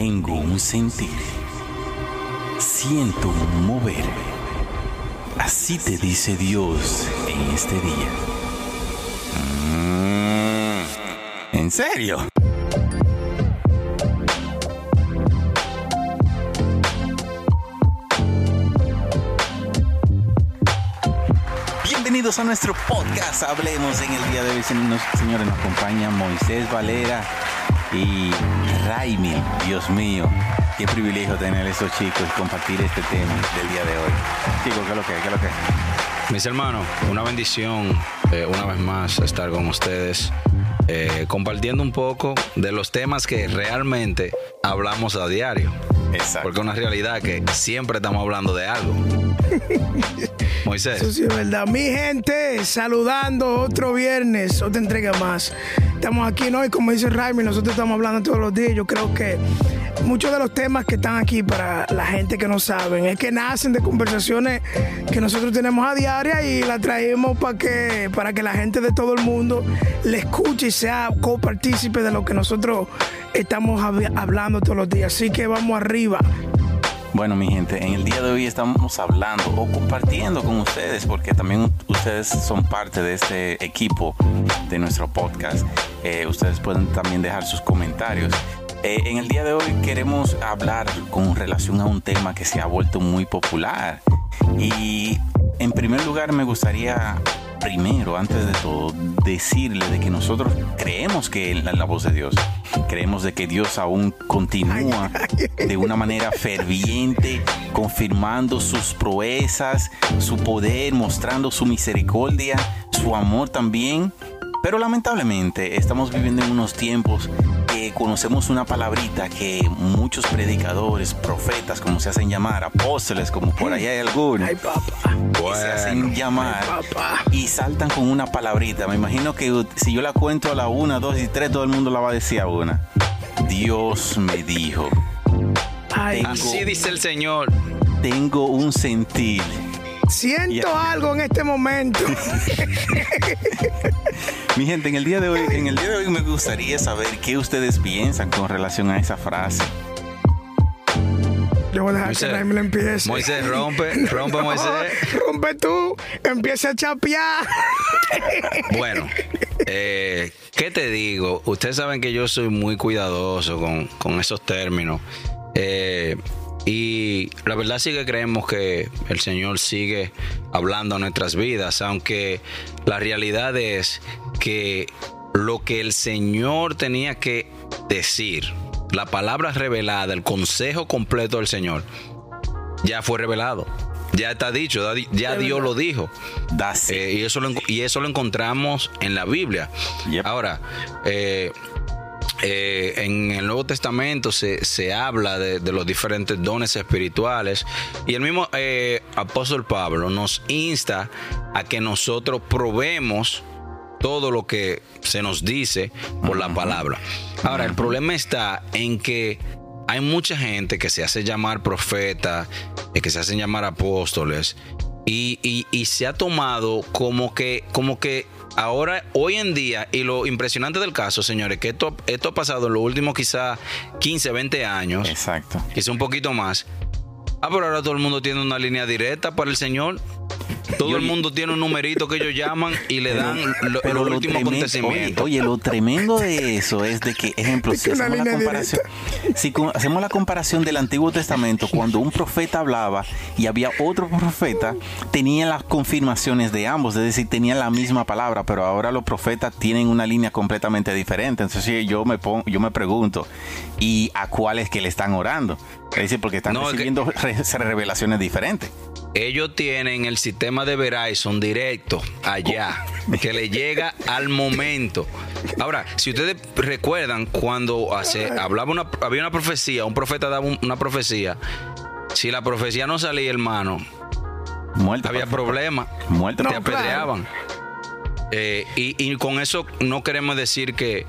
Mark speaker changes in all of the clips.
Speaker 1: Tengo un sentir. Siento un mover. Así te dice Dios en este día. Mm, ¿En serio? Bienvenidos a nuestro podcast. Hablemos en el día de hoy, señores. Nos acompaña Moisés Valera y Raimi. Dios mío, qué privilegio tener a esos chicos compartir este tema del día de hoy. Chicos, ¿qué es lo que ¿Qué es lo que
Speaker 2: Mis hermanos, una bendición eh, una vez más estar con ustedes. Eh, compartiendo un poco de los temas que realmente hablamos a diario.
Speaker 1: Exacto.
Speaker 2: Porque es una realidad que siempre estamos hablando de algo. Moisés.
Speaker 3: Eso sí es verdad. Mi gente, saludando otro viernes, otra entrega más. Estamos aquí, ¿no? Y como dice Raimi, nosotros estamos hablando todos los días. Yo creo que muchos de los temas que están aquí para la gente que no saben es que nacen de conversaciones que nosotros tenemos a diaria y la traemos para que, para que la gente de todo el mundo le escuche y sea copartícipe de lo que nosotros estamos hablando todos los días. Así que vamos arriba.
Speaker 1: Bueno, mi gente, en el día de hoy estamos hablando o compartiendo con ustedes, porque también ustedes son parte de este equipo de nuestro podcast. Eh, ustedes pueden también dejar sus comentarios. Eh, en el día de hoy queremos hablar con relación a un tema que se ha vuelto muy popular. Y en primer lugar me gustaría primero, antes de todo, decirle de que nosotros creemos que en la voz de Dios, creemos de que Dios aún continúa de una manera ferviente, confirmando sus proezas, su poder, mostrando su misericordia, su amor también. Pero lamentablemente estamos viviendo en unos tiempos conocemos una palabrita que muchos predicadores, profetas, como se hacen llamar, apóstoles, como por ahí hay algunos, se hacen llamar y saltan con una palabrita. Me imagino que si yo la cuento a la una, dos y tres, todo el mundo la va a decir a una. Dios me dijo.
Speaker 2: Así dice el Señor.
Speaker 1: Tengo un sentir
Speaker 3: Siento algo en este momento.
Speaker 1: Mi gente, en el día de hoy, en el día de hoy me gustaría saber qué ustedes piensan con relación a esa frase.
Speaker 3: Yo voy a dejar Moisés, que Raimi lo empiece.
Speaker 2: Moisés, rompe, rompe Moisés.
Speaker 3: rompe tú, empieza a chapear.
Speaker 2: bueno, eh, ¿qué te digo? Ustedes saben que yo soy muy cuidadoso con, con esos términos. Eh, y la verdad sí que creemos que el Señor sigue hablando a nuestras vidas, aunque la realidad es que lo que el Señor tenía que decir, la palabra revelada, el consejo completo del Señor, ya fue revelado. Ya está dicho, ya Dios lo dijo. Eh, y, eso lo, y eso lo encontramos en la Biblia. Ahora, eh, eh, en el Nuevo Testamento se, habla de, los diferentes dones espirituales y el mismo eh, apóstol Pablo nos insta a que nosotros probemos todo lo que se nos dice por la palabra. Ahora, el problema está en que hay mucha gente que se hace llamar profeta, eh, que se hacen llamar apóstoles, y, y, se ha tomado como que, como que ahora, hoy en día, y lo impresionante del caso, señores, que esto, esto ha pasado en los últimos quizá 15, 20 años.
Speaker 1: Exacto.
Speaker 2: Quizá un poquito más. Ah, pero ahora todo el mundo tiene una línea directa para el Señor. Todo el mundo tiene un numerito que ellos llaman y le dan lo, los últimos acontecimientos.
Speaker 1: Oye, lo tremendo de eso es de que, ejemplo, si hacemos, la comparación, si hacemos la comparación del Antiguo Testamento, cuando un profeta hablaba y había otro profeta, tenían las confirmaciones de ambos, es decir, tenían la misma palabra, pero ahora los profetas tienen una línea completamente diferente. Entonces yo me, pongo, yo me pregunto, ¿y a cuáles que le están orando? Es decir, porque están recibiendo revelaciones diferentes.
Speaker 2: Ellos tienen el sistema de Verizon directo allá, que le llega al momento. Ahora, si ustedes recuerdan cuando hace, hablaba una, había una profecía, un profeta daba una profecía, si la profecía no salía, hermano, había problemas, te apedreaban. Eh, y, con eso no queremos decir que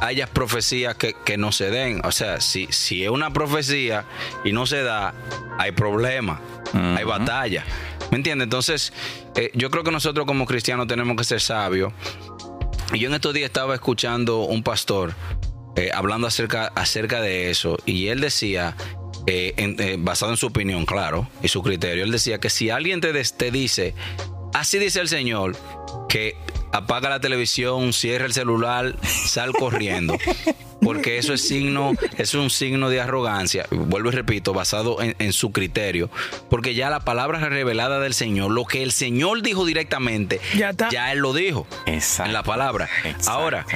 Speaker 2: haya profecías que, no se den. O sea, si, si es una profecía y no se da, hay problemas hay batalla. ¿Me entiendes? Entonces, eh, yo creo que nosotros como cristianos tenemos que ser sabios. Y yo en estos días estaba escuchando un pastor eh, hablando acerca, acerca de eso y él decía, eh, eh, basado en su opinión, claro, y su criterio, él decía que si alguien te, te dice, así dice el Señor, que apaga la televisión, cierra el celular, sal corriendo. Porque eso es signo, es un signo de arrogancia, vuelvo y repito, basado en, su criterio. Porque ya la palabra revelada del Señor, lo que el Señor dijo directamente, ya, Él lo dijo en la palabra. Ahora,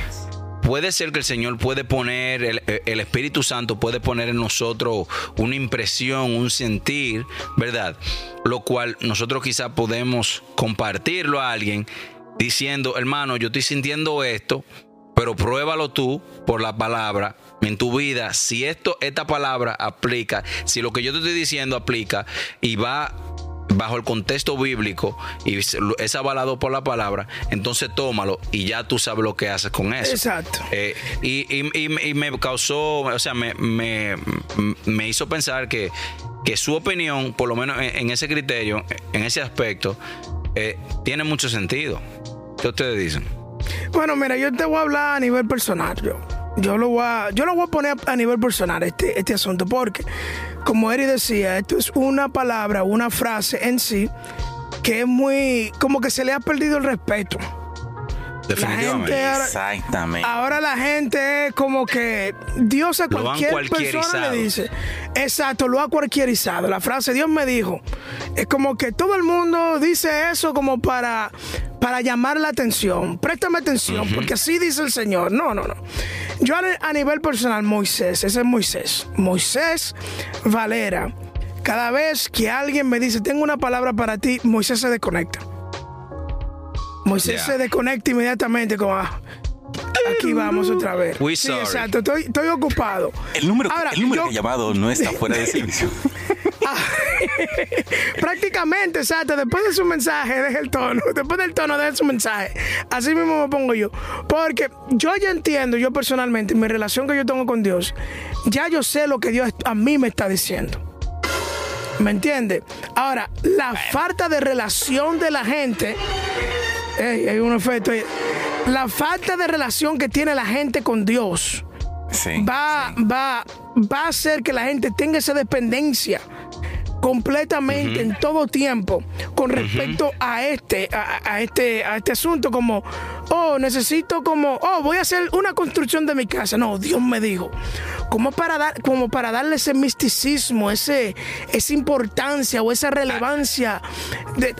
Speaker 2: puede ser que el Señor puede poner, el, el, Espíritu Santo puede poner en nosotros una impresión, un sentir, ¿verdad? Lo cual nosotros quizá podemos compartirlo a alguien diciendo, hermano, yo estoy sintiendo esto, pero pruébalo tú por la palabra en tu vida. Si esto, esta palabra aplica, si lo que yo te estoy diciendo aplica y va bajo el contexto bíblico y es avalado por la palabra, entonces tómalo y ya tú sabes lo que haces con eso.
Speaker 3: Exacto.
Speaker 2: Eh, y, me causó, o sea, me, me, hizo pensar que, que, su opinión, por lo menos en, ese criterio, en ese aspecto, eh, tiene mucho sentido. ¿Qué ustedes dicen?
Speaker 3: Bueno, mira, yo te voy a hablar a nivel personal. Yo, yo, lo, voy a, yo lo voy a poner a nivel personal, este, este asunto, porque, como Eri decía, esto es una palabra, una frase en sí, que es muy. como que se le ha perdido el respeto.
Speaker 2: Definitivamente.
Speaker 3: ahora,
Speaker 1: Exactamente.
Speaker 3: Ahora la gente es como que Dios a cualquier persona le dice. Exacto, lo ha cualquierizado. La frase Dios me dijo. Es como que todo el mundo dice eso como para, para llamar la atención. Préstame atención, porque así dice el Señor. No, no, no. Yo a nivel personal, Moisés, ese es Moisés. Moisés Valera. Cada vez que alguien me dice, tengo una palabra para ti, Moisés se desconecta. Moisés se desconecta inmediatamente como ah, aquí vamos otra vez.
Speaker 2: sí,
Speaker 3: exacto, estoy, estoy, ocupado.
Speaker 1: El número, el número de llamado no está fuera de servicio.
Speaker 3: Ah, prácticamente, exacto. Después de su mensaje, deje el tono. Después del tono, deje su mensaje. Así mismo me pongo yo. Porque yo ya entiendo, yo personalmente, mi relación que yo tengo con Dios, ya yo sé lo que Dios a mí me está diciendo. ¿Me entiende? Ahora, la falta de relación de la gente hay un efecto. La falta de relación que tiene la gente con Dios va, va, va a hacer que la gente tenga esa dependencia completamente en todo tiempo con respecto a este a, este a este asunto como oh necesito como oh voy a hacer una construcción de mi casa. No Dios me dijo como para dar como para darle ese misticismo ese esa importancia o esa relevancia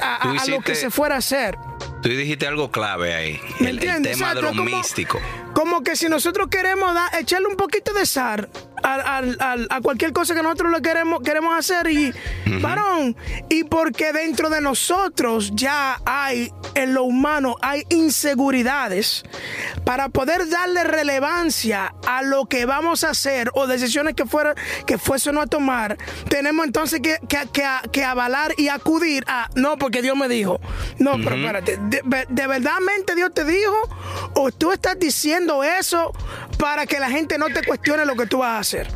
Speaker 3: a, lo que se fuera a hacer
Speaker 2: Tú dijiste algo clave ahí. el, tema de lo místico.
Speaker 3: Como que si nosotros queremos echarle un poquito de sal a, cualquier cosa que nosotros le queremos, queremos hacer y, varón, y porque dentro de nosotros ya hay, en lo humano, hay inseguridades para poder darle relevancia a lo que vamos a hacer o decisiones que, fuera, que fuesen a tomar, tenemos entonces que, que, avalar y acudir a, no, porque Dios me dijo, no, pero espérate, de, de verdadmente Dios te dijo o tú estás diciendo eso para que la gente no te cuestione lo que tú vas a hacer.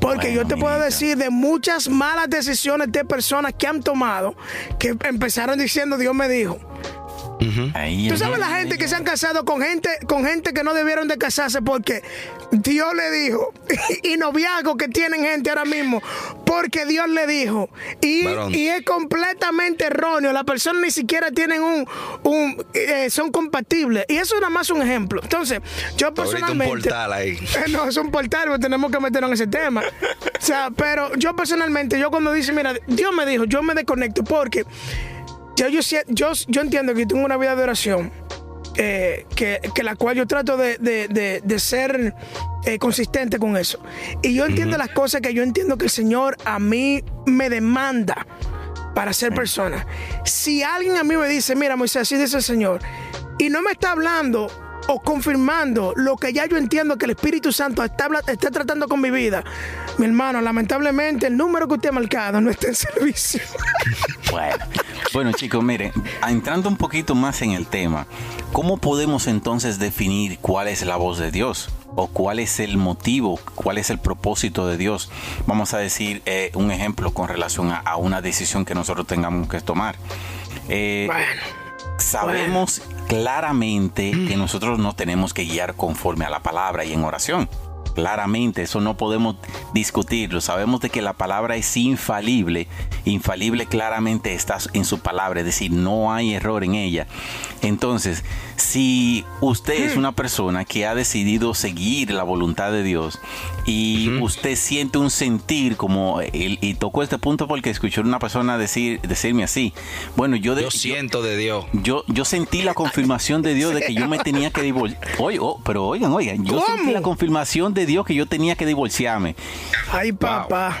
Speaker 3: Porque yo te puedo decir de muchas malas decisiones de personas que han tomado que empezaron diciendo Dios me dijo. Tú sabes la gente que se han casado con gente, con gente que no debieron de casarse porque Dios le dijo. y noviazgo que tienen gente ahora mismo porque Dios le dijo. Y, es completamente erróneo. Las personas ni siquiera tienen un, un eh, son compatibles. Y eso es nada más un ejemplo. Entonces, yo personalmente.
Speaker 2: Un portal ahí.
Speaker 3: no, es un portal, pero tenemos que meternos en ese tema. o sea, pero yo personalmente, yo cuando dice, mira, Dios me dijo, yo me desconecto porque yo, yo, yo, entiendo que tengo una vida de oración. Eh, que, la cual yo trato de, ser eh, consistente con eso. Y yo entiendo las cosas que yo entiendo que el Señor a mí me demanda para ser persona. Si alguien a mí me dice, mira Moisés, así dice el Señor, y no me está hablando o confirmando lo que ya yo entiendo que el Espíritu Santo está, está tratando con mi vida, mi hermano, lamentablemente el número que usted ha marcado no está en servicio.
Speaker 1: Bueno, bueno chicos, miren, entrando un poquito más en el tema, ¿cómo podemos entonces definir cuál es la voz de Dios? o cuál es el motivo, cuál es el propósito de Dios. Vamos a decir eh, un ejemplo con relación a, una decisión que nosotros tengamos que tomar. Eh, bueno, sabemos claramente que nosotros no tenemos que guiar conforme a la palabra y en oración. Claramente, eso no podemos discutirlo. Sabemos de que la palabra es infalible, infalible claramente está en su palabra, es decir, no hay error en ella. Entonces, si usted es una persona que ha decidido seguir la voluntad de Dios y usted siente un sentir como, y, tocó este punto porque escuchó una persona decir, decirme así, bueno, yo,
Speaker 2: yo siento de Dios.
Speaker 1: Yo, yo sentí la confirmación de Dios de que yo me tenía que divorciar. Oye, oh, pero oigan, oigan, yo sentí la confirmación de Dios que yo tenía que divorciarme.
Speaker 3: Ay, papá.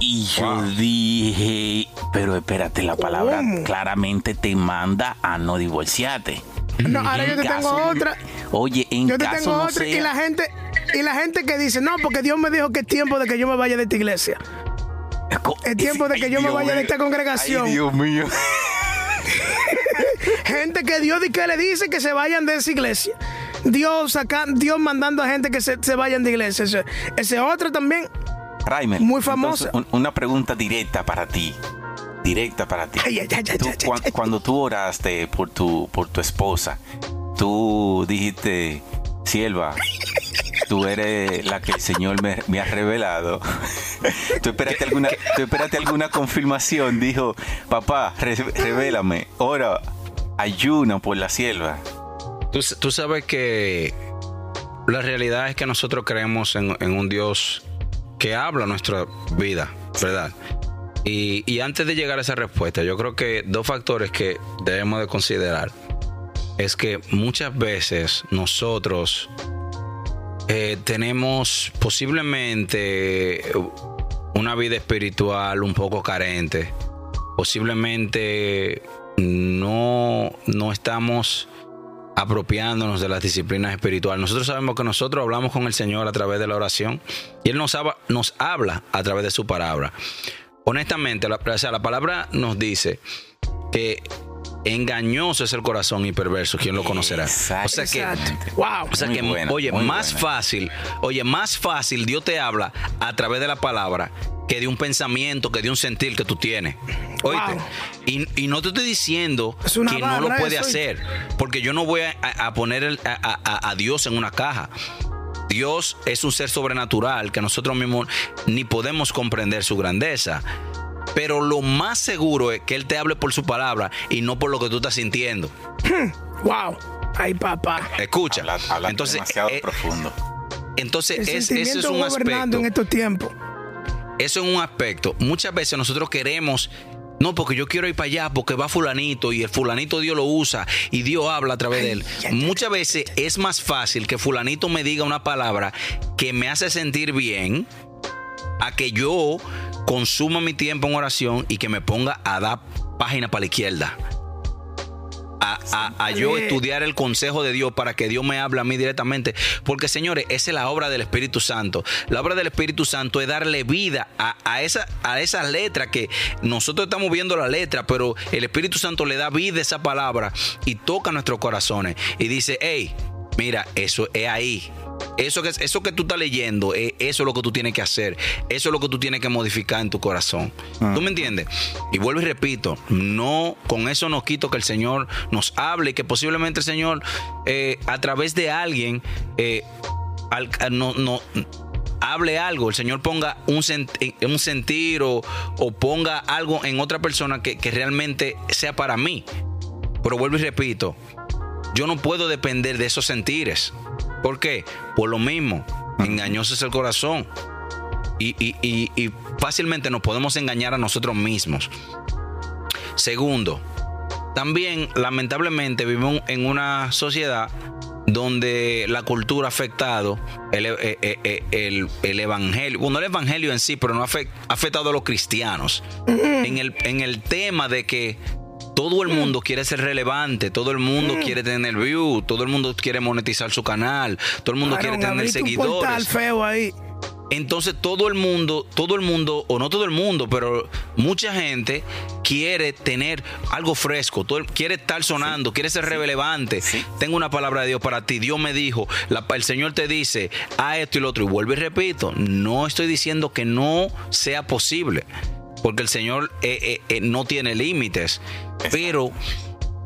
Speaker 1: Y yo dije, pero espérate, la palabra claramente te manda a no divorciarte.
Speaker 3: No, ahora yo te tengo otra.
Speaker 1: Oye, en
Speaker 3: yo te
Speaker 1: caso
Speaker 3: tengo
Speaker 1: no
Speaker 3: otra
Speaker 1: sea-
Speaker 3: y la gente y la gente que dice, "No, porque Dios me dijo que es tiempo de que yo me vaya de esta iglesia." Es tiempo de que yo me vaya de esta congregación.
Speaker 1: Ay, Dios mío.
Speaker 3: Gente que Dios di que le dice que se vayan de esa iglesia. Dios saca, Dios mandando a gente que se, se vayan de iglesia. Ese, ese otro también.
Speaker 1: Raimer,
Speaker 3: Muy
Speaker 1: entonces, un- una pregunta directa para ti. Directa para ti.
Speaker 3: Ay, ay, ay,
Speaker 1: Tú. Cuando tú oraste por tu, por tu esposa, tú dijiste, sierva, tú eres la que el Señor me, me ha revelado. tú esperaste alguna, tú esperaste alguna confirmación. Dijo, papá, re- revélame. Ora, ayuna por la sierva.
Speaker 2: Tú, sabes que la realidad es que nosotros creemos en, un Dios que habla nuestra vida, ¿verdad? Y, y antes de llegar a esa respuesta, yo creo que dos factores que debemos de considerar es que muchas veces nosotros eh, tenemos posiblemente una vida espiritual un poco carente, posiblemente no, no estamos apropiándonos de las disciplinas espirituales. Nosotros sabemos que nosotros hablamos con el Señor a través de la oración y Él nos habla, nos habla a través de su palabra. Honestamente, la, o sea, la palabra nos dice que engañoso es el corazón y perverso, ¿quién lo conocerá? O sea que,
Speaker 3: Exacto. Wow.
Speaker 2: o sea
Speaker 1: Muy
Speaker 2: que,
Speaker 1: buena,
Speaker 2: oye, más
Speaker 1: buena.
Speaker 2: fácil, oye, más fácil Dios te habla a través de la palabra que de un pensamiento, que de un sentir que tú tienes. Oíste.
Speaker 3: Wow.
Speaker 2: Y, y no te estoy diciendo
Speaker 3: Es
Speaker 2: que no lo puede hacer, porque yo no voy a, a poner el- a, a- a Dios en una caja. Dios es un ser sobrenatural que nosotros mismos ni podemos comprender su grandeza. Pero lo más seguro es que Él te hable por su palabra y no por lo que tú estás sintiendo.
Speaker 3: Wow. Ay, papá.
Speaker 2: Escucha.
Speaker 1: Habla, habla
Speaker 2: entonces,
Speaker 1: demasiado
Speaker 2: eh,
Speaker 1: profundo.
Speaker 2: entonces
Speaker 3: El
Speaker 2: es- ese es
Speaker 3: sentimiento
Speaker 2: un
Speaker 3: gobernando
Speaker 2: aspecto.
Speaker 3: en estos tiempos.
Speaker 2: Eso es un aspecto. Muchas veces nosotros queremos, no, porque yo quiero ir para allá, porque va fulanito y el fulanito Dios lo usa y Dios habla a través de él. Muchas veces es más fácil que fulanito me diga una palabra que me hace sentir bien a que yo consuma mi tiempo en oración y que me ponga a dar página para la izquierda. A, a- a yo estudiar el consejo de Dios para que Dios me hable a mí directamente. Porque, señores, esa es la obra del Espíritu Santo. La obra del Espíritu Santo es darle vida a, a esa, a esas letras que nosotros estamos viendo la letra, pero el Espíritu Santo le da vida a esa palabra y toca nuestros corazones y dice, hey, mira, eso es ahí. Eso que, eso que tú estás leyendo, eh, eso es lo que tú tienes que hacer. Eso es lo que tú tienes que modificar en tu corazón. ¿Tú me entiendes? Y vuelvo y repito, no, con eso no quito que el Señor nos hable y que posiblemente el Señor, eh, a través de alguien, eh, al- no, no, hable algo, el Señor ponga un, sent- un sentir o, o ponga algo en otra persona que, que realmente sea para mí. Pero vuelvo y repito, yo no puedo depender de esos sentires. ¿Por qué? Por lo mismo, engañoso es el corazón. Y, y- y- y fácilmente nos podemos engañar a nosotros mismos. Segundo, también lamentablemente vivimos en una sociedad donde la cultura ha afectado el, eh, eh, eh, el- el evangelio, bueno, el evangelio en sí, pero no ha afectado a los cristianos. En el, en el tema de que todo el mundo quiere ser relevante, todo el mundo quiere tener view, todo el mundo quiere monetizar su canal, todo el mundo quiere tener
Speaker 3: abriste un
Speaker 2: seguidores.
Speaker 3: feo ahí.
Speaker 2: Entonces todo el mundo, todo el mundo, o no todo el mundo, pero mucha gente quiere tener algo fresco, todo quiere estar sonando, quiere ser relevante.
Speaker 1: Sí.
Speaker 2: Tengo una palabra de Dios para ti. Dios me dijo, la- el Señor te dice, a esto y lo otro. Y vuelvo y repito, no estoy diciendo que no sea posible, porque el Señor eh, eh, eh, no tiene límites, pero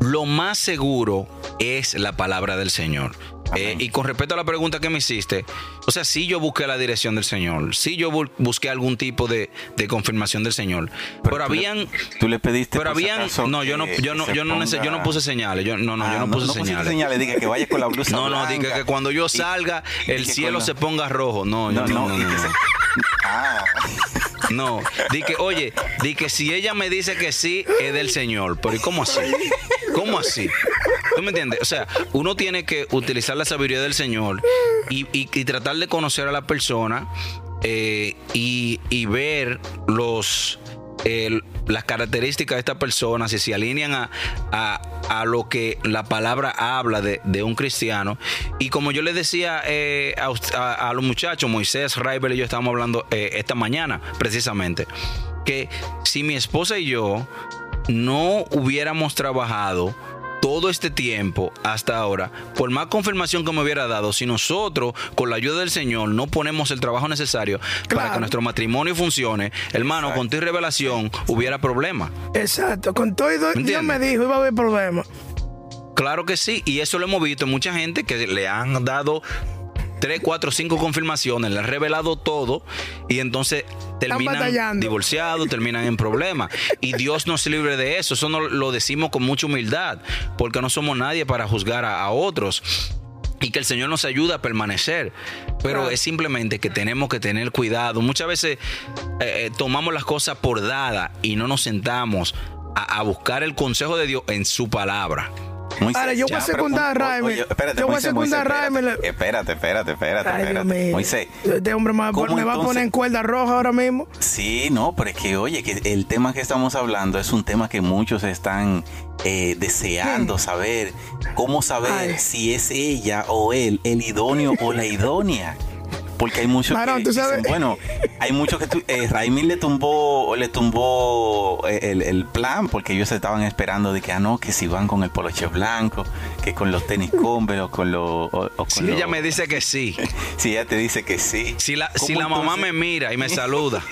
Speaker 2: lo más seguro es la palabra del Señor. Eh, y con respecto a la pregunta que me hiciste, o sea, sí yo busqué la dirección del Señor, sí yo bu- busqué algún tipo de, de confirmación del Señor, pero,
Speaker 1: tú le-
Speaker 2: habían...
Speaker 1: tú le pediste
Speaker 2: Pero habían... No, yo no, yo no, yo no, yo no puse señales, yo, no, no,
Speaker 1: Ah,
Speaker 2: yo no puse
Speaker 1: pusiste
Speaker 2: señales.
Speaker 1: señales, diga que vaya con la blusa
Speaker 2: No, no, diga que cuando yo salga,
Speaker 1: y
Speaker 2: el cielo
Speaker 1: la-
Speaker 2: se ponga rojo. No,
Speaker 1: No,
Speaker 2: no, no,
Speaker 1: no,
Speaker 2: no. no.
Speaker 1: Ah,
Speaker 2: No, di que, oye, di que si ella me dice que sí, es del Señor. Pero ¿y cómo así? ¿Cómo así? ¿Tú me entiendes? O sea, uno tiene que utilizar la sabiduría del Señor y, y- y tratar de conocer a la persona eh, y, y ver los las características de esta persona, si se alinean a, a- a lo que la palabra habla de, de un cristiano. Y como yo les decía eh, a- a los muchachos, Moisés, Raibel y yo estábamos hablando eh, esta mañana, precisamente, que si mi esposa y yo no hubiéramos trabajado todo este tiempo hasta ahora, por más confirmación que me hubiera dado, si nosotros con la ayuda del Señor no ponemos el trabajo necesario para que nuestro matrimonio funcione, hermano,
Speaker 1: Exacto.
Speaker 2: con tu revelación hubiera problema.
Speaker 3: Exacto, con todo y Dios me dijo, iba a haber problemas.
Speaker 2: Claro que sí, y eso lo hemos visto en mucha gente que le han dado tres, cuatro, cinco confirmaciones, le han revelado todo y entonces terminan divorciados, terminan en problemas. Y Dios nos libre de eso, eso no lo decimos con mucha humildad, porque no somos nadie para juzgar a, a otros. Y que el Señor nos ayuda a permanecer. Pero
Speaker 3: Claro.
Speaker 2: es simplemente que tenemos que tener cuidado. Muchas veces eh, eh, tomamos las cosas por dadas y no nos sentamos a- a buscar el consejo de Dios en su palabra.
Speaker 1: Moisés,
Speaker 3: Ahora, yo voy a secundar a
Speaker 1: oye, espérate,
Speaker 3: Yo voy a secundar a Raimi.
Speaker 1: espérate, Espérate, espérate, espérate,
Speaker 3: Ay, Dios
Speaker 1: espérate.
Speaker 3: mío.
Speaker 1: Moisés,
Speaker 3: Este hombre me va, a
Speaker 1: ¿cómo
Speaker 3: pon- me va a poner en cuerda roja ahora mismo.
Speaker 1: Sí, no, pero es que oye, que el tema que estamos hablando es un tema que muchos están eh, deseando saber. ¿Cómo saber
Speaker 3: Ay.
Speaker 1: si es ella o él el idóneo o la idónea? Porque hay muchos que
Speaker 3: tú
Speaker 1: dicen, bueno, hay muchos que tu, eh, Raimil le tumbó, le tumbó eh, el, el plan porque ellos estaban esperando de que ah no, que si van con el poloche blanco, que con los tenis Converse o con los o- o con
Speaker 2: Si
Speaker 1: los-
Speaker 2: ella me dice que sí,
Speaker 1: si ella te dice que sí.
Speaker 2: si la,
Speaker 1: ¿cómo
Speaker 2: si la mamá me mira y me saluda,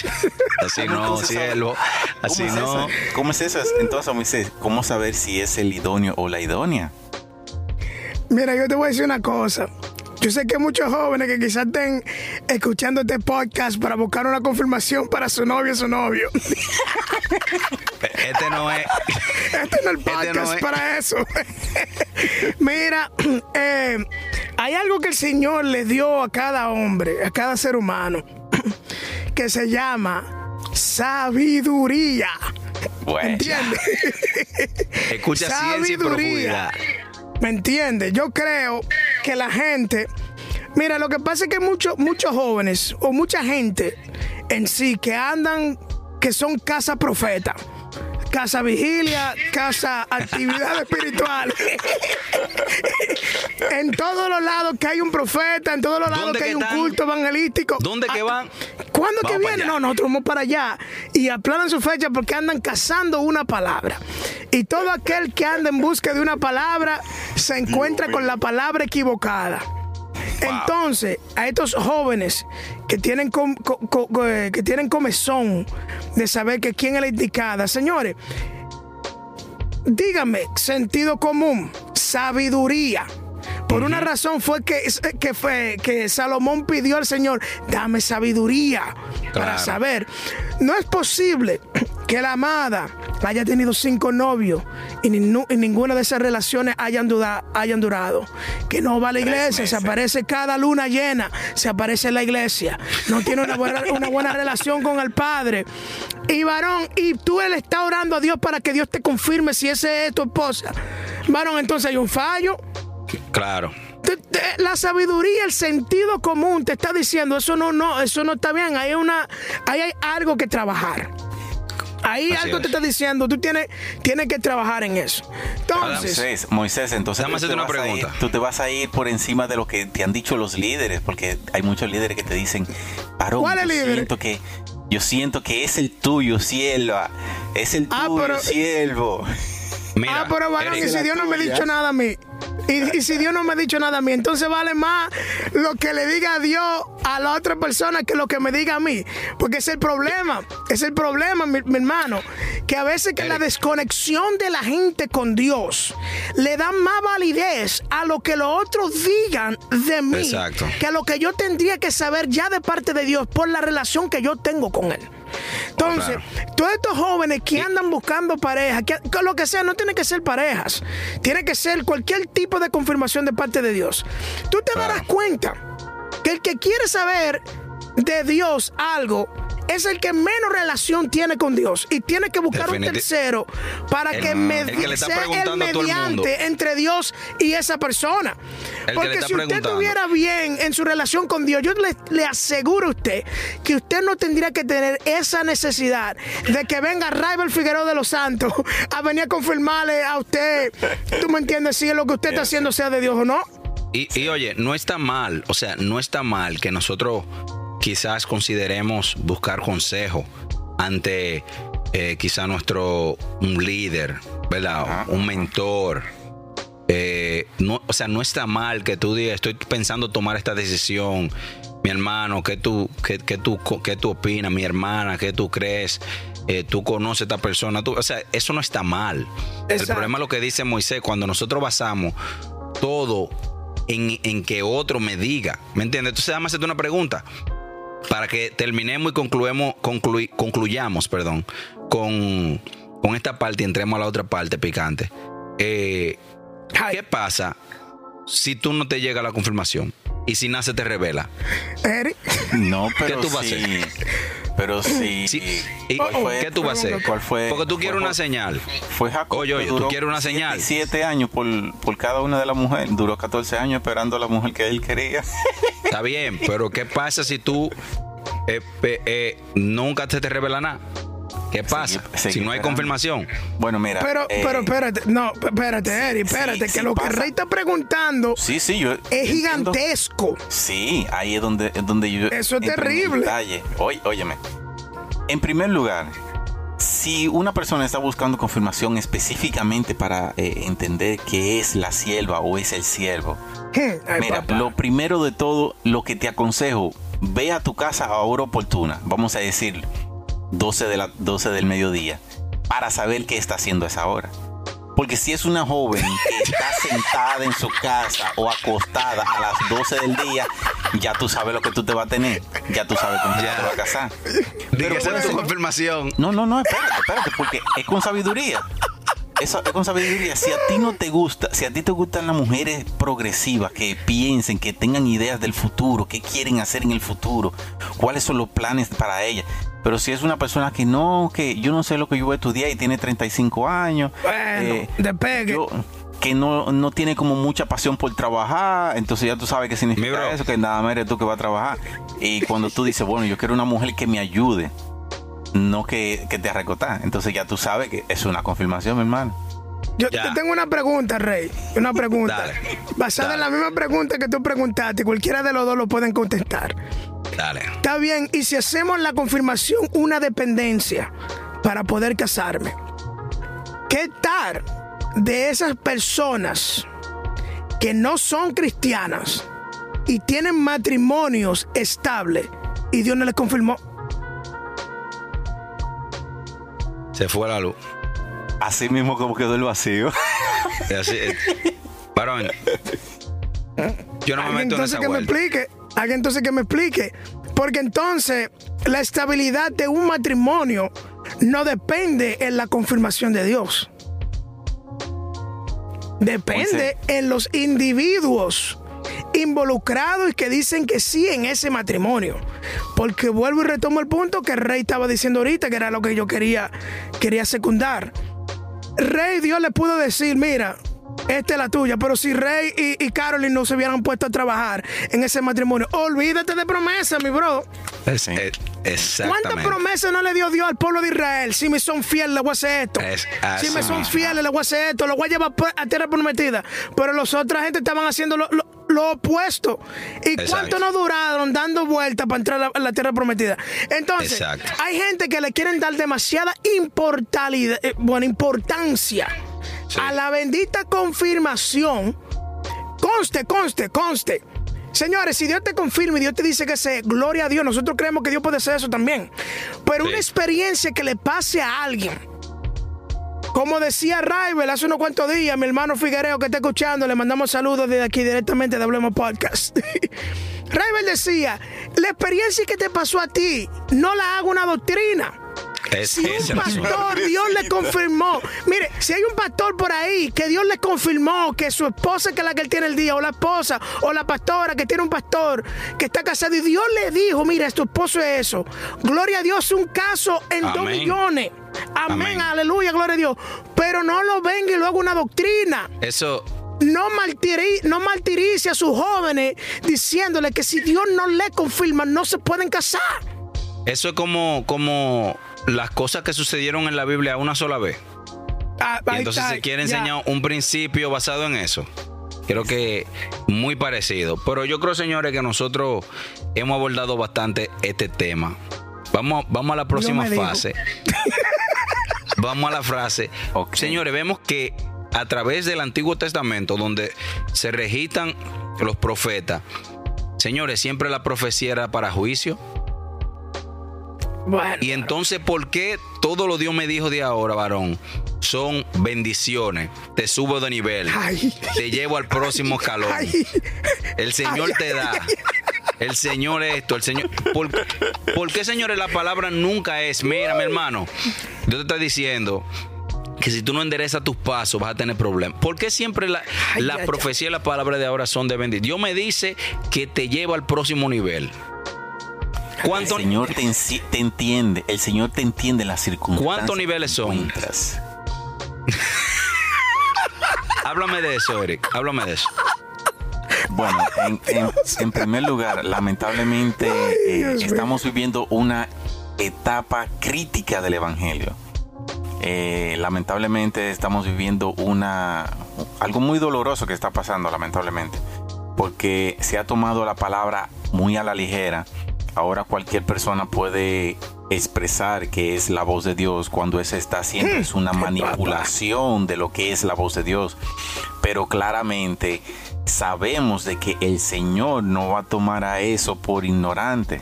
Speaker 2: así
Speaker 1: ¿Cómo
Speaker 2: no, cielo, así
Speaker 1: ¿Cómo es
Speaker 2: no.
Speaker 1: eso? ¿Cómo es eso? Entonces, Moisés, ¿cómo saber si es el idóneo o la idónea?
Speaker 3: Mira, yo te voy a decir una cosa. Yo sé que hay muchos jóvenes que quizás estén escuchando este podcast para buscar una confirmación para su novio o su novio.
Speaker 2: Este no es.
Speaker 3: Este no es el
Speaker 2: Este
Speaker 3: podcast
Speaker 2: no es.
Speaker 3: para eso. Mira, eh, hay algo que el Señor le dio a cada hombre, a cada ser humano, que se llama sabiduría.
Speaker 1: Bueno,
Speaker 3: ¿Entiendes?
Speaker 2: Escucha ciencia y
Speaker 3: Sabiduría.
Speaker 2: profundidad.
Speaker 3: ¿Me entiendes? Yo creo que la gente. Mira, lo que pasa es que muchos muchos jóvenes o mucha gente en sí que andan, que son casa profeta, casa vigilia, casa actividad espiritual. en todos los lados que hay un profeta, en todos los lados
Speaker 2: ¿Dónde
Speaker 3: que hay un
Speaker 2: están?
Speaker 3: culto evangelístico.
Speaker 2: ¿Dónde que van?
Speaker 3: ¿Cuándo que
Speaker 2: Vamos para
Speaker 3: viene?
Speaker 2: allá.
Speaker 3: No, nosotros vamos para allá y aplanan su fecha porque andan cazando una palabra. Y todo aquel que anda en busca de una palabra se encuentra con la palabra equivocada. Entonces, a estos jóvenes que tienen, com- co- co- co- eh, que tienen comezón de saber que quién es la indicada, señores, dígame, sentido común, sabiduría. Por una razón fue que, que fue que Salomón pidió al Señor, dame sabiduría para saber. No es posible que la amada haya tenido cinco novios y, ni- y ninguna de esas relaciones hayan, duda- hayan durado. Que no va a la iglesia, se aparece cada luna llena, se aparece en la iglesia. No tiene una buena, una buena relación con el Padre. Y varón, y tú le estás orando a Dios para que Dios te confirme si ese es tu esposa. Varón, entonces hay un fallo.
Speaker 2: Claro.
Speaker 3: La sabiduría, el sentido común te está diciendo eso no, no, eso no está bien. Hay una, ahí hay algo que trabajar. Ahí
Speaker 2: Así
Speaker 3: algo
Speaker 2: es.
Speaker 3: te está diciendo, tú tienes, tienes que trabajar en eso. Entonces,
Speaker 1: Moisés, Moisés, entonces tú te
Speaker 2: una
Speaker 1: vas a ir-
Speaker 2: pregunta.
Speaker 1: tú te vas a ir por encima de lo que te han dicho los líderes, porque hay muchos líderes que te dicen, varón,
Speaker 3: ¿Cuál es
Speaker 1: yo
Speaker 3: líder?
Speaker 1: siento que yo siento que es el tuyo, sierva, es el
Speaker 3: Ah,
Speaker 1: tuyo,
Speaker 3: pero-
Speaker 1: siervo.
Speaker 2: Mira,
Speaker 3: ah, pero varón, y si Dios no me ha dicho nada a mí, y, y si Dios no me ha dicho nada a mí, entonces vale más lo que le diga a Dios a la otra persona que lo que me diga a mí. Porque es el problema, es el problema, mi, mi hermano, que a veces que la desconexión de la gente con Dios le da más validez a lo que los otros digan de mí
Speaker 2: Exacto.
Speaker 3: que a lo que yo tendría que saber ya de parte de Dios por la relación que yo tengo con Él. Entonces, todos estos jóvenes que andan buscando pareja, que, que lo que sea, no tiene que ser parejas, tiene que ser cualquier tipo de confirmación de parte de Dios. Tú te darás cuenta que el que quiere saber de Dios algo es el que menos relación tiene con Dios y tiene que buscar un tercero para
Speaker 2: El-
Speaker 3: que
Speaker 2: el que
Speaker 3: sea el mediante entre Dios y esa persona. Porque si usted
Speaker 2: preguntando.
Speaker 3: tuviera bien en su relación con Dios, yo le, le aseguro a usted que usted no tendría que tener esa necesidad de que venga Raibel Figueroa de los Santos a venir a confirmarle a usted, tú me entiendes, si es lo que usted está haciendo sea de Dios o no.
Speaker 2: Y, y oye, no está mal, o sea, no está mal que nosotros quizás consideremos buscar consejo ante eh, quizá nuestro un líder, ¿verdad? Un mentor. Eh, no, o sea, no está mal que tú digas, estoy pensando tomar esta decisión. Mi hermano, ¿qué tú, qué, qué tú, qué tú opinas? Mi hermana, ¿qué tú crees? Eh, tú conoces a esta persona. Tú, o sea, eso no está mal. El problema es lo que dice Moisés, cuando nosotros basamos todo en, en que otro me diga. ¿Me entiendes? Entonces, déjame hacerte una pregunta. Para que terminemos y concluemos, conclui- concluyamos, perdón, con, con esta parte y entremos a la otra parte picante. Eh, ¿Qué pasa si tú no te llega la confirmación? Y si nace te revela.
Speaker 3: Eric,
Speaker 1: No, pero
Speaker 2: tú vas a hacer?
Speaker 1: Pero sí.
Speaker 2: Sí. ¿Y
Speaker 1: ¿Cuál fue-
Speaker 2: ¿Qué tú vas a hacer?
Speaker 1: ¿Cuál fue?
Speaker 2: Porque tú quieres una señal.
Speaker 1: Fue Jacob.
Speaker 2: Oye, oye, tú quieres una señal.
Speaker 1: Siete años por, por cada una de las mujeres. Duró 14 años esperando a la mujer que él quería.
Speaker 2: Está bien, pero ¿qué pasa si tú eh, eh, nunca te, te revela nada? ¿Qué pasa si no hay confirmación?
Speaker 1: Bueno, mira.
Speaker 3: pero,
Speaker 1: eh,
Speaker 3: pero espérate, no, espérate, Eric,
Speaker 1: sí,
Speaker 3: espérate, que
Speaker 1: sí
Speaker 3: lo que
Speaker 1: pasa.
Speaker 3: Rey está preguntando
Speaker 1: Sí, sí, yo.
Speaker 3: es
Speaker 1: entiendo.
Speaker 3: gigantesco.
Speaker 1: Sí, ahí es donde, es donde yo.
Speaker 3: Eso es
Speaker 1: en
Speaker 3: terrible.
Speaker 1: Detalle. Oy- óyeme. En primer lugar, si una persona está buscando confirmación específicamente para eh, entender qué es la sierva o es el siervo,
Speaker 3: ay,
Speaker 1: Mira,
Speaker 3: papá.
Speaker 1: lo primero de todo, lo que te aconsejo, ve a tu casa a hora oportuna, vamos a decir 12, de la, 12 del mediodía, para saber qué está haciendo a esa hora. Porque si es una joven que está sentada en su casa o acostada a las 12 del día, ya tú sabes lo que tú te vas a tener. Ya tú sabes con quién
Speaker 2: Ya.
Speaker 1: te vas a casar.
Speaker 2: Pero tu confirmación.
Speaker 1: No, no, no, espérate, espérate, porque es con sabiduría. Eso es con sabiduría. Si a ti no te gusta, si a ti te gustan las mujeres progresivas que piensen, que tengan ideas del futuro, qué quieren hacer en el futuro, cuáles son los planes para ellas. Pero si es una persona que no, que yo no sé lo que yo voy a estudiar y tiene 35 años,
Speaker 3: Bueno,
Speaker 1: eh,
Speaker 3: despegue.
Speaker 1: yo- que no, no tiene como mucha pasión por trabajar, entonces ya tú sabes qué significa eso, que nada más eres tú que va a trabajar. Y cuando tú dices, bueno, yo quiero una mujer que me ayude, no que, que te arrecotar, entonces ya tú sabes que es una confirmación, mi hermano.
Speaker 3: Yo
Speaker 2: Ya.
Speaker 3: te tengo una pregunta, Rey. Una pregunta.
Speaker 2: Dale.
Speaker 3: Basada en la misma pregunta que tú preguntaste. Cualquiera de los dos lo pueden contestar.
Speaker 2: Dale.
Speaker 3: Está bien. Y si hacemos la confirmación una dependencia para poder casarme, ¿qué tal de esas personas que no son cristianas y tienen matrimonios estables y Dios no les confirmó?
Speaker 2: Se fue la luz.
Speaker 1: Así mismo como quedó el vacío.
Speaker 2: Así, eh, varón, yo no me meto en
Speaker 3: entonces
Speaker 2: esa
Speaker 3: que me explique. Alguien entonces que me explique. Porque entonces la estabilidad de un matrimonio no depende en la confirmación de Dios. Depende en los individuos involucrados y que dicen que sí en ese matrimonio. Porque vuelvo y retomo el punto que el rey estaba diciendo ahorita, que era lo que yo quería, quería secundar. Rey, Dios le pudo decir, mira, esta es la tuya, pero si Rey y, y Carolyn no se hubieran puesto a trabajar en ese matrimonio, olvídate de promesa, mi bro.
Speaker 2: Es-
Speaker 1: Sí.
Speaker 2: eh,
Speaker 3: ¿Cuántas promesas no le dio Dios al pueblo de Israel? Si me son fieles, le voy a hacer esto.
Speaker 2: Es
Speaker 3: si me son fieles, le voy a hacer esto. Lo voy a llevar a tierra prometida. Pero los otras gente estaban haciendo lo, lo- lo opuesto. ¿Y
Speaker 2: Exacto.
Speaker 3: cuánto no duraron dando vueltas para entrar a la, a la tierra prometida? Entonces,
Speaker 2: Exacto.
Speaker 3: hay gente que le quieren dar demasiada importalidad, eh, bueno, importancia
Speaker 2: Sí.
Speaker 3: a la bendita confirmación. Conste, conste, conste. Señores, si Dios te confirma y Dios te dice que se, gloria a Dios, nosotros creemos que Dios puede hacer eso también. Pero una experiencia que le pase a alguien. Como decía Raibel hace unos cuantos días, mi hermano Figuereo que está escuchando, le mandamos saludos desde aquí directamente de Hablemos Podcast. Raibel decía, la experiencia que te pasó a ti, no la hago una doctrina si un pastor, Dios le confirmó. Mire, si hay un pastor por ahí que Dios le confirmó que su esposa, que es la que él tiene el día, o la esposa, o la pastora que tiene un pastor que está casado, y Dios le dijo: Mira, tu esposo es eso. Gloria a Dios, un caso en dos millones. Amén, aleluya, gloria a Dios. Pero no lo venga y luego una doctrina.
Speaker 2: Eso
Speaker 3: no, martirice, no martirice a sus jóvenes diciéndole que si Dios no le confirma, no se pueden casar.
Speaker 2: Eso es como, como las cosas que sucedieron en la Biblia una sola vez. Ah, y entonces se quiere enseñar un principio basado en eso. Creo que muy parecido. Pero yo creo, señores, que nosotros hemos abordado bastante este tema. Vamos, vamos a la próxima fase. vamos a la frase. Señores, vemos que a través del Antiguo Testamento, donde se registran los profetas, señores, siempre la profecía era para juicio y entonces, ¿por qué todo lo Dios me dijo de ahora, varón? Son bendiciones. Te subo de nivel. Te llevo al próximo escalón. El Señor te da. El Señor esto, el Señor. ¿Por, ¿Por, qué, señores, la palabra nunca es? Mira, mi hermano, Dios te está diciendo que si tú no enderezas tus pasos vas a tener problemas. ¿Por qué siempre la, la profecía y la palabra de ahora son de bendición? Dios me dice que te lleva al próximo nivel.
Speaker 1: El Señor te, entiende, el Señor te entiende las circunstancias.
Speaker 2: ¿Cuántos niveles son? Háblame de eso, Eric. Háblame de eso.
Speaker 1: Bueno, en, primer lugar, lamentablemente eh, estamos viviendo una etapa crítica del Evangelio. Eh, lamentablemente estamos viviendo una algo muy doloroso que está pasando, lamentablemente, porque se ha tomado la palabra muy a la ligera ahora cualquier persona puede expresar que es la voz de Dios cuando ese está haciendo es una manipulación de lo que es la voz de Dios. Pero claramente sabemos de que el Señor no va a tomar a eso por ignorante,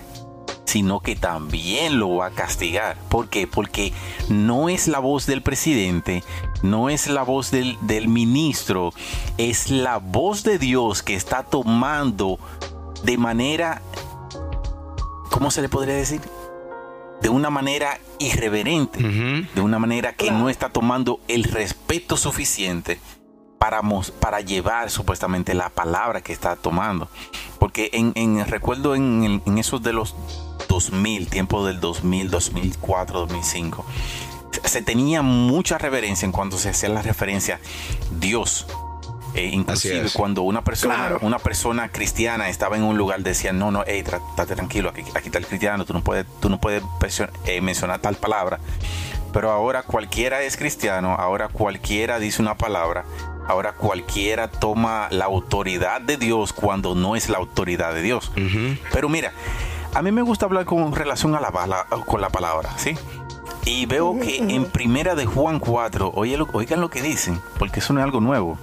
Speaker 1: sino que también lo va a castigar. ¿Por qué? Porque no es la voz del presidente, no es la voz del, del ministro, es la voz de Dios que está tomando de manera ¿cómo se le podría decir? De una manera irreverente, de una manera que no está tomando el respeto suficiente para, para llevar supuestamente la palabra que está tomando. Porque en, recuerdo en, en esos de los 2000, tiempo del 2000, 2004, 2005, se tenía mucha reverencia en cuanto se hacía la referencia Dios eh, inclusive cuando una persona, una persona cristiana estaba en un lugar, decían, no, no, hey, trate tranquilo, aquí, está el cristiano, tú no puedes, tú no puedes eh, mencionar tal palabra. Pero ahora cualquiera es cristiano, ahora cualquiera dice una palabra, ahora cualquiera toma la autoridad de Dios cuando no es la autoridad de Dios. Pero mira, a mí me gusta hablar con relación a la, con la palabra, ¿sí? Y veo que en primera de Juan 4, oigan lo que dicen, porque eso no es algo nuevo.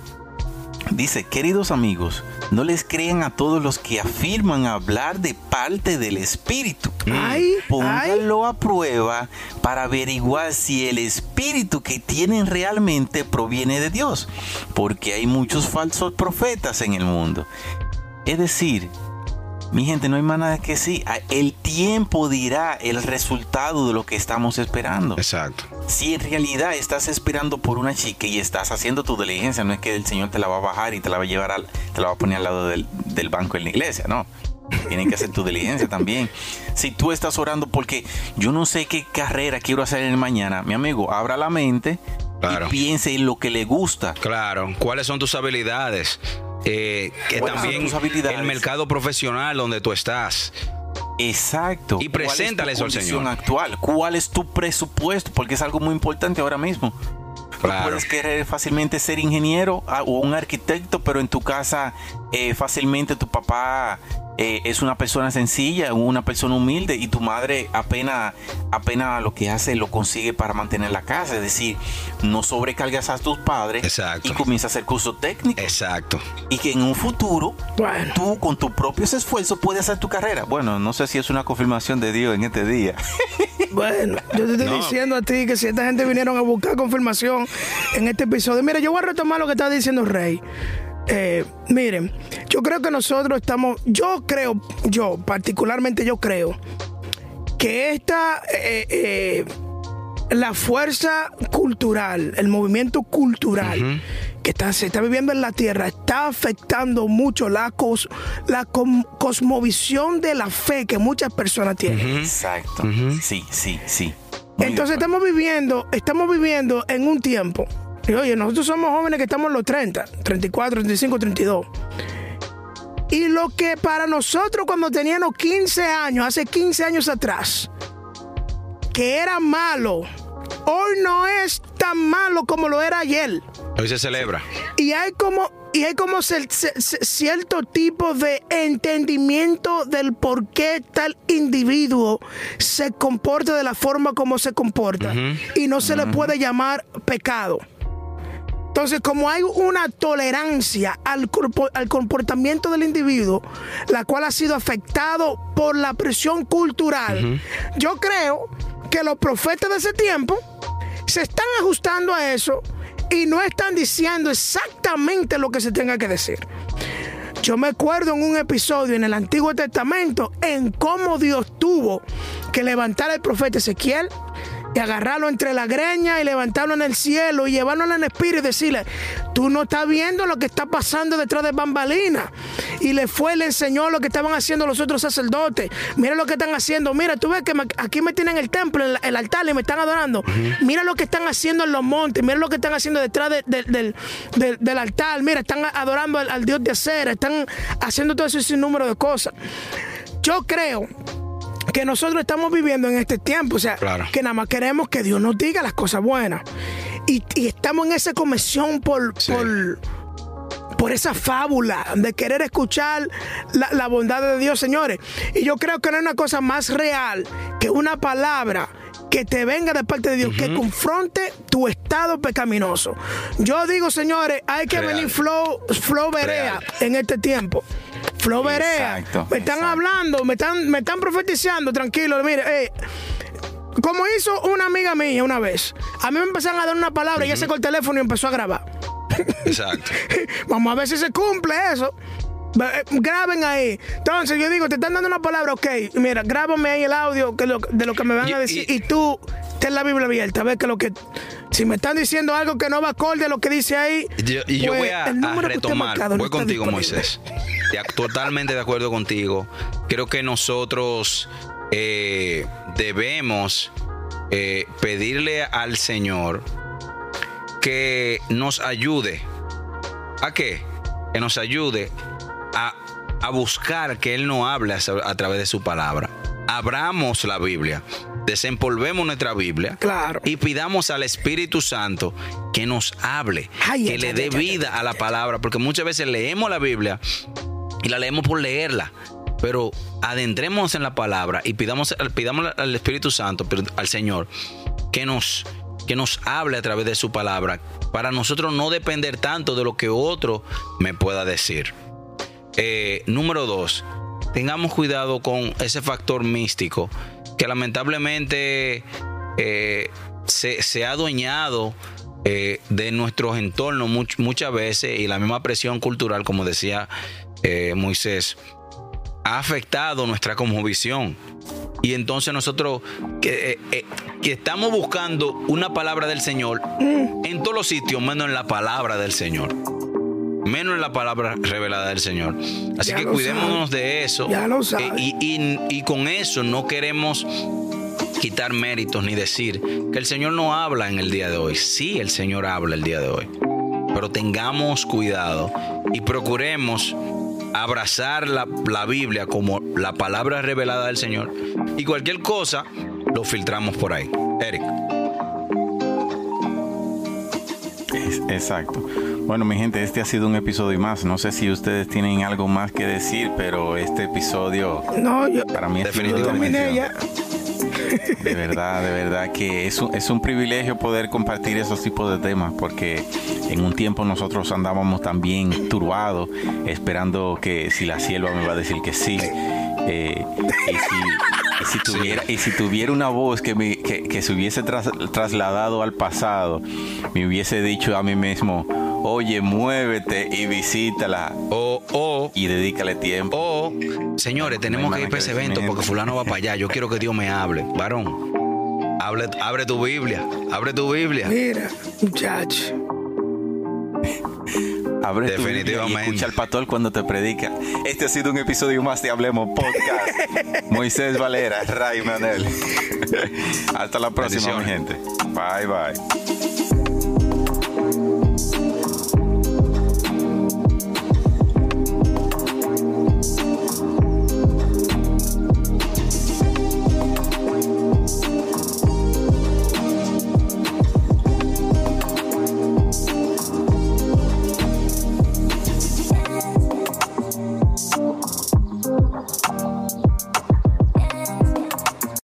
Speaker 1: Dice, queridos amigos, no les crean a todos los que afirman hablar de parte del Espíritu. Ay, Pónganlo a prueba para averiguar si el Espíritu que tienen realmente proviene de Dios, porque hay muchos falsos profetas en el mundo. Es decir, mi gente, no hay más nada que sí. Ah, el tiempo dirá el resultado de lo que estamos esperando.
Speaker 2: Exacto.
Speaker 1: Si en realidad estás esperando por una chica y estás haciendo tu diligencia, no es que el Señor te la va a bajar y te la va a llevar al, te la va a poner al lado del, banco en la iglesia, no. Tienen que hacer tu diligencia también. Si tú estás orando porque yo no sé qué carrera quiero hacer en el mañana, mi amigo, abra la mente y piense en lo que le gusta.
Speaker 2: Claro, ¿cuáles son tus habilidades? Eh, que también el mercado profesional donde tú estás.
Speaker 1: Exacto.
Speaker 2: Y preséntale eso al Señor.
Speaker 1: actual? ¿Cuál es tu presupuesto? Porque es algo muy importante ahora mismo. Puedes querer fácilmente ser ingeniero ah, o un arquitecto, pero en tu casa eh, fácilmente tu papá eh, es una persona sencilla, una persona humilde y tu madre apenas, apenas lo que hace lo consigue para mantener la casa. Es decir, no sobrecargas a tus padres y comienza a hacer cursos técnicos.
Speaker 2: Exacto.
Speaker 1: Y que en un futuro tú con tus propios esfuerzos puedes hacer tu carrera. Bueno, no sé si es una confirmación de Dios en este día.
Speaker 3: Bueno, yo te estoy diciendo a ti que si esta gente vinieron a buscar confirmación en este episodio, mira, yo voy a retomar lo que está diciendo Rey. Eh, miren, yo creo que nosotros estamos, yo creo, yo particularmente yo creo que esta, eh, eh, la fuerza cultural, el movimiento cultural que está, se está viviendo en la tierra está afectando mucho la, cos, la cosmovisión de la fe que muchas personas tienen.
Speaker 1: Exacto. Sí, sí, sí.
Speaker 3: Entonces estamos viviendo, estamos viviendo en un tiempo y oye, nosotros somos jóvenes que estamos en los 30, 34, 35, 32. Y lo que para nosotros cuando teníamos 15 años, hace 15 años atrás, que era malo, hoy no es tan malo como lo era ayer.
Speaker 2: Hoy se celebra.
Speaker 3: Y hay como, y hay como cierto tipo de entendimiento del por qué tal individuo se comporta de la forma como se comporta. Y no se le puede llamar pecado. Entonces, como hay una tolerancia al, comportamiento del individuo, la cual ha sido afectado por la presión cultural, yo creo que los profetas de ese tiempo se están ajustando a eso y no están diciendo exactamente lo que se tenga que decir. Yo me acuerdo en un episodio en el Antiguo Testamento en cómo Dios tuvo que levantar al profeta Ezequiel y agarrarlo entre la greña y levantarlo en el cielo y llevarlo en el espíritu y decirle, tú no estás viendo lo que está pasando detrás de bambalina. Y le fue, le enseñó lo que estaban haciendo los otros sacerdotes. Mira lo que están haciendo. Mira, tú ves que aquí me tienen el templo, el, el, altar y me están adorando. Mira lo que están haciendo en los montes. Mira lo que están haciendo detrás del, altar. Mira, están adorando al, Dios de acera. Están haciendo todo ese sinnúmero de cosas. Yo creo que nosotros estamos viviendo en este tiempo. O sea, que nada más queremos que Dios nos diga las cosas buenas. Y, estamos en esa comisión por, por, por, esa fábula de querer escuchar la, bondad de Dios, señores. Y yo creo que no hay una cosa más real que una palabra que te venga de parte de Dios, que confronte tu estado pecaminoso. Yo digo, señores, hay que venir flow, flow verea en este tiempo. Flo Me están hablando, me están, me están profetizando, tranquilo. Mire, eh, como hizo una amiga mía una vez, a mí me empezaron a dar una palabra y ella sacó el teléfono y empezó a grabar.
Speaker 2: Exacto.
Speaker 3: Vamos a ver si se cumple eso. Eh, graben ahí. Entonces yo digo, te están dando una palabra, ok, mira, grábame ahí el audio de lo que me van a decir y, tú ten la Biblia abierta, a ver que lo que si me están diciendo algo que no va acorde a lo que dice ahí.
Speaker 2: y yo voy a, retomar, voy contigo, Moisés. totalmente de acuerdo contigo. Creo que nosotros eh, debemos eh, pedirle al Señor que nos ayude. ¿A qué? Que nos ayude a, buscar que Él no hable a, través de su palabra. Abramos la Biblia desempolvemos nuestra Biblia
Speaker 3: claro.
Speaker 2: y pidamos al Espíritu Santo que nos hable, que le dé vida a la palabra, porque muchas veces leemos la Biblia y la leemos por leerla. Pero adentremos en la palabra y pidamos, pidamos al Espíritu Santo, al Señor, que nos, que nos hable a través de su palabra, para nosotros no depender tanto de lo que otro me pueda decir. Eh, número dos, tengamos cuidado con ese factor místico que lamentablemente eh, se, ha adueñado eh, de nuestros entornos muchas veces y la misma presión cultural, como decía eh, Moisés, ha afectado nuestra visión Y entonces nosotros que, que, estamos buscando una palabra del Señor en todos los sitios, menos en la palabra del Señor. Menos en la palabra revelada del Señor. Así que cuidémonos de eso.
Speaker 3: Ya lo
Speaker 2: y, y, y con eso no queremos quitar méritos ni decir que el Señor no habla en el día de hoy. Sí, el Señor habla el día de hoy. Pero tengamos cuidado y procuremos abrazar la, la, Biblia como la palabra revelada del Señor. Y cualquier cosa lo filtramos por ahí. Eric.
Speaker 1: exacto. Bueno, mi gente, este ha sido un episodio más. No sé si ustedes tienen algo más que decir, pero este episodio
Speaker 3: No, yo
Speaker 1: para mí sido
Speaker 2: Definitivamente.
Speaker 3: ya.
Speaker 1: De verdad, de verdad que es un, es un privilegio poder compartir esos tipos de temas porque en un tiempo nosotros andábamos también turbados esperando que si la sierva me va a decir que sí. eh, y, si, y si tuviera, y si tuviera una voz que, me, que, que se hubiese tras- trasladado al pasado, me hubiese dicho a mí mismo, oye, muévete y visítala
Speaker 2: O, o,
Speaker 1: y dedícale tiempo.
Speaker 2: o, señores, tenemos
Speaker 1: No
Speaker 2: que ir para ese evento porque fulano va para allá. Yo quiero que Dios me hable. Varón, hable, abre tu Biblia, abre tu Biblia.
Speaker 3: Mira, muchacho.
Speaker 1: Abre tu Biblia y
Speaker 2: Definitivamente.
Speaker 1: escucha al pastor cuando te predica. Este ha sido un episodio más de Hablemos Podcast. Moisés Valera, Ray Manel. Hasta la próxima, mi gente. Bye, bye.